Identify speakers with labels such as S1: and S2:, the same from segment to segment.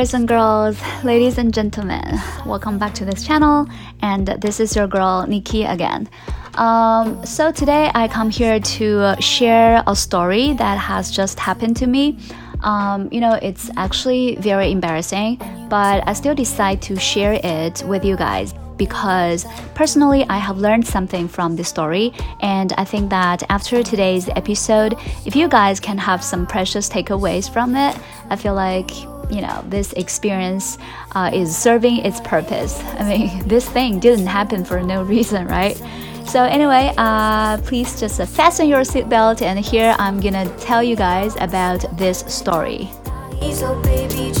S1: Boys and girls, ladies and gentlemen. Welcome back to this channel, and this is your girl Nikki again. Um, so today I come here to share a story that has just happened to me. Um, you know, it's actually very embarrassing, but I still decide to share it with you guys because personally I have learned something from this story and I think that after today's episode if you guys can have some precious takeaways from it I feel like you know this experience uh, is serving its purpose. I mean this thing didn't happen for no reason right? So anyway, uh, please just fasten your seatbelt and here I'm gonna tell you guys about this story. So baby,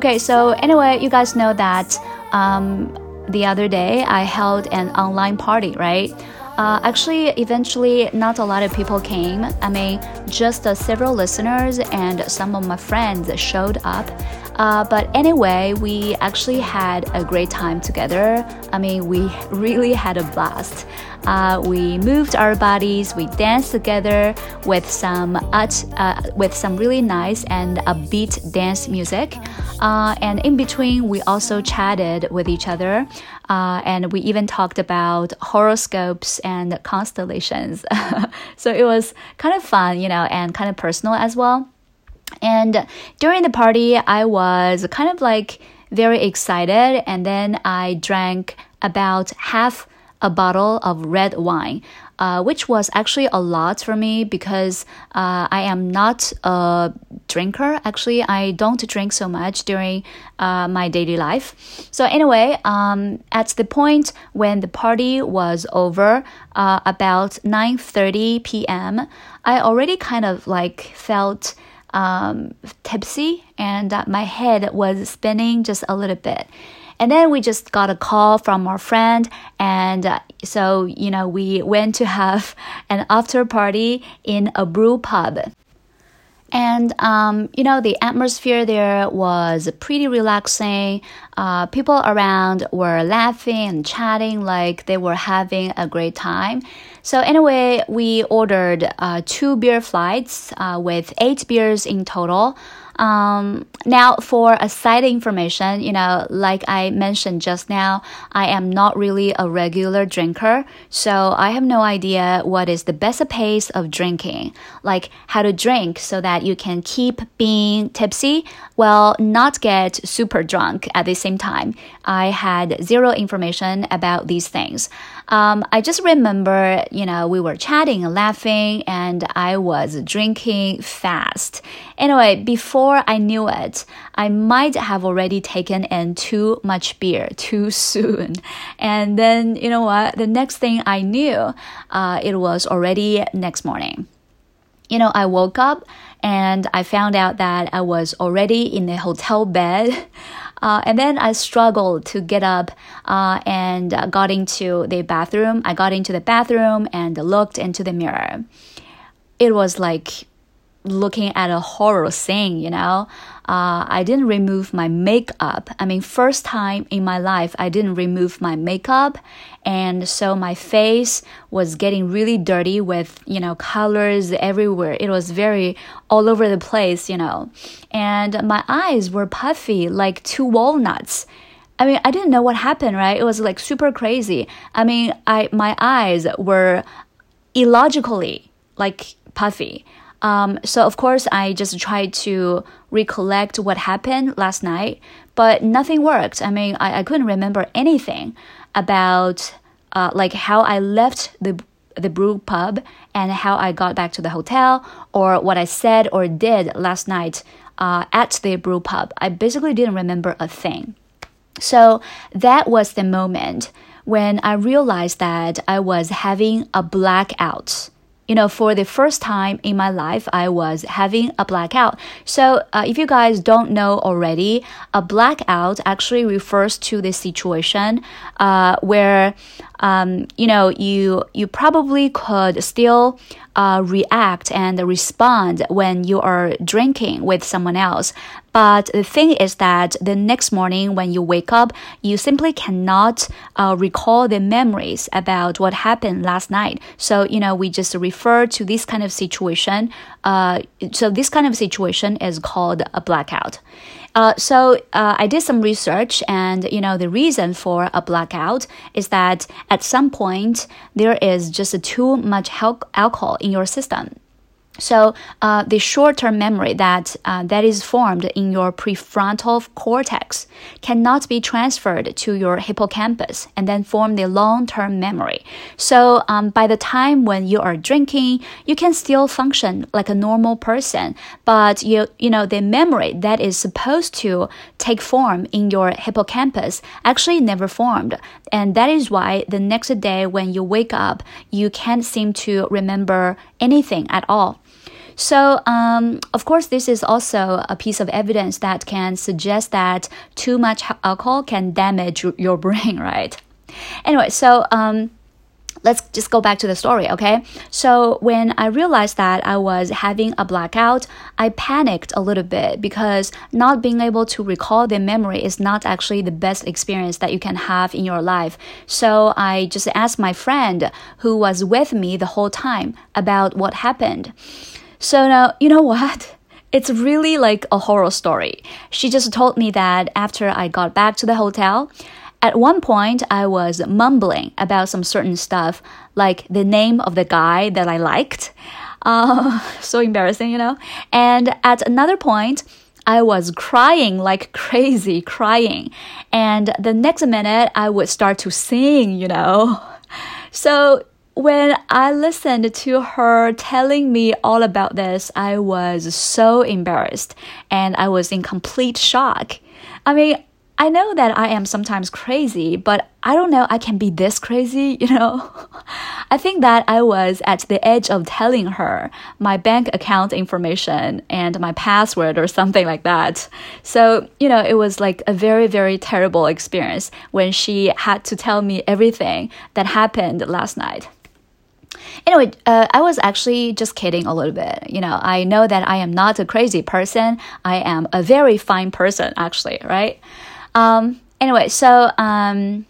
S1: Okay, so anyway, you guys know that um, the other day I held an online party, right? Uh, actually, eventually, not a lot of people came. I mean, just uh, several listeners and some of my friends showed up. Uh, but anyway, we actually had a great time together. I mean, we really had a blast. Uh, we moved our bodies, we danced together with some uh, with some really nice and upbeat dance music. Uh, and in between, we also chatted with each other. Uh, and we even talked about horoscopes and constellations. so it was kind of fun, you know, and kind of personal as well. And during the party, I was kind of like very excited, and then I drank about half a bottle of red wine, uh, which was actually a lot for me because uh, I am not a drinker. Actually, I don't drink so much during uh, my daily life. So anyway, um, at the point when the party was over, uh, about 9:30 p.m., I already kind of like felt um, tipsy and my head was spinning just a little bit. And then we just got a call from our friend, and uh, so you know we went to have an after party in a brew pub. And, um, you know, the atmosphere there was pretty relaxing. Uh, people around were laughing and chatting like they were having a great time. So, anyway, we ordered uh, two beer flights uh, with eight beers in total. Um, now, for a side information, you know, like I mentioned just now, I am not really a regular drinker, so I have no idea what is the best pace of drinking, like how to drink so that you can keep being tipsy while not get super drunk at the same time. I had zero information about these things. Um, I just remember, you know, we were chatting and laughing, and I was drinking fast. Anyway, before I knew it, I might have already taken in too much beer too soon. And then, you know what? The next thing I knew, uh, it was already next morning. You know, I woke up and I found out that I was already in a hotel bed. Uh, and then I struggled to get up uh, and got into the bathroom. I got into the bathroom and looked into the mirror. It was like looking at a horror scene, you know. Uh, I didn't remove my makeup. I mean, first time in my life, I didn't remove my makeup. And so my face was getting really dirty with, you know, colors everywhere. It was very all over the place, you know. And my eyes were puffy like two walnuts. I mean, I didn't know what happened, right? It was like super crazy. I mean, I my eyes were illogically like puffy. Um, so of course, I just tried to recollect what happened last night, but nothing worked. I mean, I, I couldn't remember anything about uh, like how I left the the brew pub and how I got back to the hotel or what I said or did last night uh, at the brew pub. I basically didn't remember a thing. So that was the moment when I realized that I was having a blackout you know, for the first time in my life, I was having a blackout. So, uh, if you guys don't know already, a blackout actually refers to the situation uh, where um, you know, you you probably could still uh, react and respond when you are drinking with someone else. But the thing is that the next morning when you wake up, you simply cannot uh, recall the memories about what happened last night. So, you know, we just refer to this kind of situation. Uh, so, this kind of situation is called a blackout. Uh, so uh, I did some research, and you know the reason for a blackout is that at some point there is just too much alcohol in your system. So uh, the short-term memory that uh, that is formed in your prefrontal cortex cannot be transferred to your hippocampus and then form the long-term memory. So um, by the time when you are drinking, you can still function like a normal person, but you you know the memory that is supposed to take form in your hippocampus actually never formed, and that is why the next day when you wake up, you can't seem to remember anything at all. So, um, of course, this is also a piece of evidence that can suggest that too much alcohol can damage your brain, right? Anyway, so um, let's just go back to the story, okay? So when I realized that I was having a blackout, I panicked a little bit because not being able to recall the memory is not actually the best experience that you can have in your life. So I just asked my friend who was with me the whole time about what happened. So now, you know what? It's really like a horror story. She just told me that after I got back to the hotel, at one point I was mumbling about some certain stuff, like the name of the guy that I liked. Uh, so embarrassing, you know? And at another point, I was crying like crazy, crying. And the next minute, I would start to sing, you know? So when I listened to her telling me all about this, I was so embarrassed and I was in complete shock. I mean, I know that I am sometimes crazy, but I don't know I can be this crazy, you know? I think that I was at the edge of telling her my bank account information and my password or something like that. So, you know, it was like a very, very terrible experience when she had to tell me everything that happened last night. Anyway, uh, I was actually just kidding a little bit. You know, I know that I am not a crazy person. I am a very fine person, actually, right? Um, anyway, so um,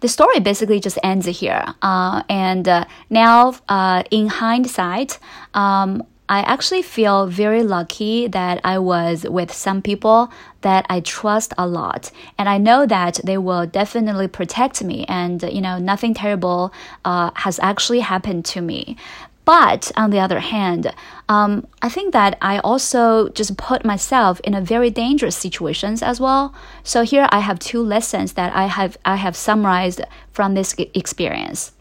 S1: the story basically just ends here. Uh, and uh, now, uh, in hindsight, um, I actually feel very lucky that I was with some people that I trust a lot. And I know that they will definitely protect me, and, you know, nothing terrible uh, has actually happened to me. But on the other hand, um, I think that I also just put myself in a very dangerous situations as well. So here I have two lessons that I have I have summarized from this experience.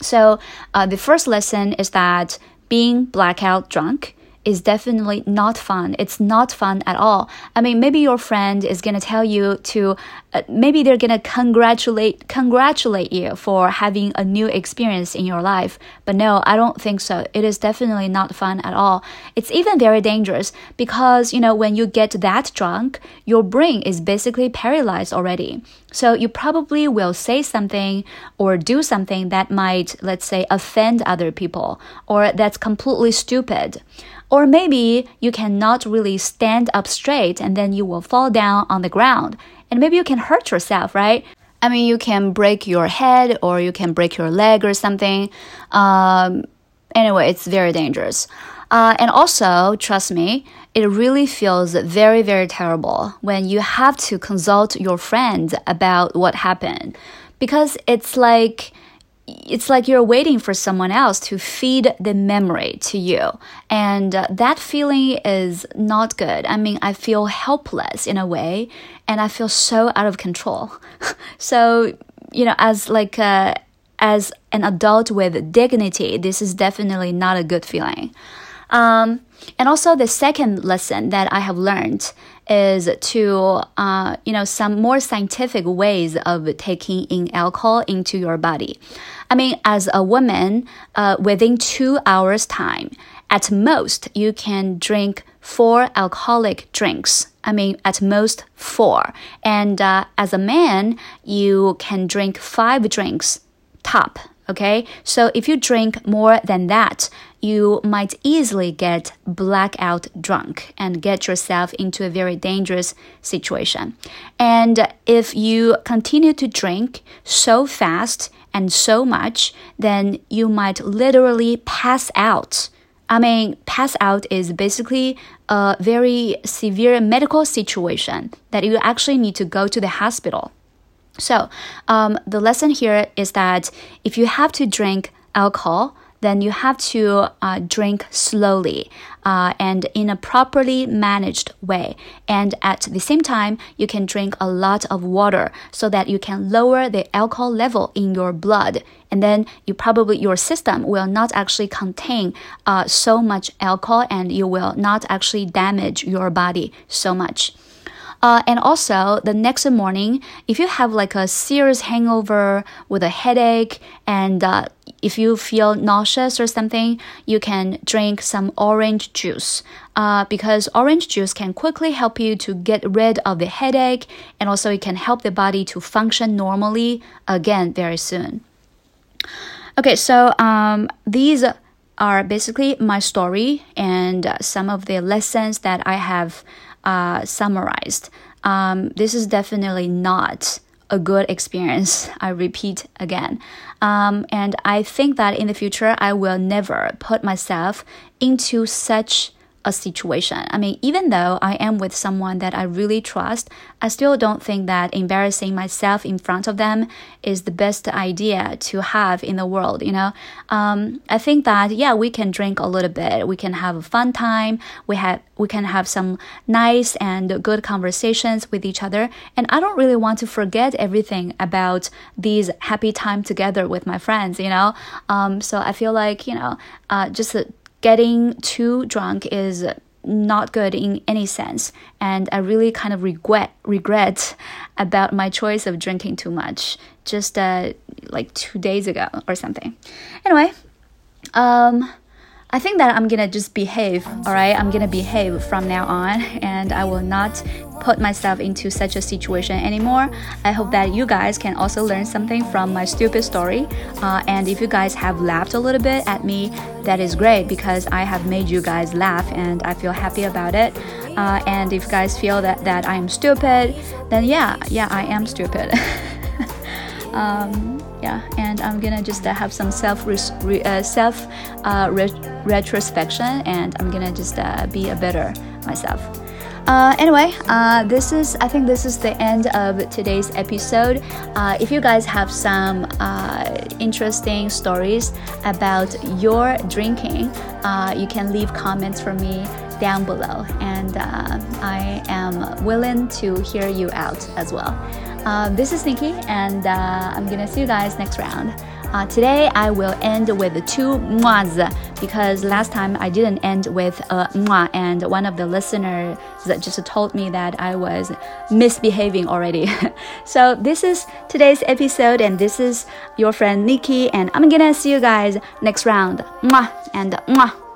S1: So uh, the first lesson is that being blackout drunk is definitely not fun. It's not fun at all. I mean, maybe your friend is gonna tell you to, uh, maybe they're gonna congratulate congratulate you for having a new experience in your life. But no, I don't think so. It is definitely not fun at all. It's even very dangerous because you know when you get that drunk, your brain is basically paralyzed already. So you probably will say something or do something that might, let's say, offend other people or that's completely stupid. Or maybe you cannot really stand up straight and then you will fall down on the ground. And maybe you can hurt yourself, right? I mean, you can break your head or you can break your leg or something. Um, anyway, it's very dangerous. Uh, and also, trust me, it really feels very, very terrible when you have to consult your friend about what happened because it's like it's like you're waiting for someone else to feed the memory to you. And uh, that feeling is not good. I mean, I feel helpless in a way, and I feel so out of control. so, you know, as like uh, as an adult with dignity, this is definitely not a good feeling. Um, and also, the second lesson that I have learned is to, uh, you know, some more scientific ways of taking in alcohol into your body. I mean, as a woman, uh, within two hours' time, at most, you can drink four alcoholic drinks. I mean, at most four. And uh, as a man, you can drink five drinks top. Okay, so if you drink more than that, you might easily get blackout drunk and get yourself into a very dangerous situation. And if you continue to drink so fast and so much, then you might literally pass out. I mean, pass out is basically a very severe medical situation that you actually need to go to the hospital. So, um, the lesson here is that if you have to drink alcohol, then you have to uh, drink slowly uh, and in a properly managed way. And at the same time, you can drink a lot of water so that you can lower the alcohol level in your blood. And then you probably your system will not actually contain uh, so much alcohol, and you will not actually damage your body so much. Uh, and also, the next morning, if you have like a serious hangover with a headache, and uh, if you feel nauseous or something, you can drink some orange juice. Uh, because orange juice can quickly help you to get rid of the headache, and also it can help the body to function normally again very soon. Okay, so um, these are basically my story and some of the lessons that I have uh, summarized. Um, this is definitely not a good experience. I repeat again. Um, and I think that in the future, I will never put myself into such a situation. I mean, even though I am with someone that I really trust, I still don't think that embarrassing myself in front of them is the best idea to have in the world, you know? Um, I think that, yeah, we can drink a little bit, we can have a fun time, we have we can have some nice and good conversations with each other. And I don't really want to forget everything about these happy time together with my friends, you know? Um, so I feel like, you know, uh, just getting too drunk is not good in any sense. And i really kind of regret regret about my choice of drinking too much just uh, like two days ago or something. Anyway um I think that I'm gonna just behave, alright? I'm gonna behave from now on and I will not put myself into such a situation anymore. I hope that you guys can also learn something from my stupid story. Uh, and if you guys have laughed a little bit at me, that is great because I have made you guys laugh and I feel happy about it. Uh, and if you guys feel that, that I am stupid, then yeah, yeah, I am stupid. um, yeah and i'm gonna just uh, have some self re- uh, self uh, re- retrospection and i'm gonna just uh, be a better myself uh, anyway, uh, this is I think this is the end of today's episode. If you guys have some interesting stories about your drinking, you can leave comments for me down below, and I am willing to hear you out as well. Uh, this is Nikki, and uh, I'm gonna see you guys next round. Uh, today I will end with two muahs because last time I didn't end with a muah, and one of the listeners just told me that I was misbehaving already. so this is today's episode, and this is your friend Nikki, and I'm gonna see you guys next round. Muah and muah.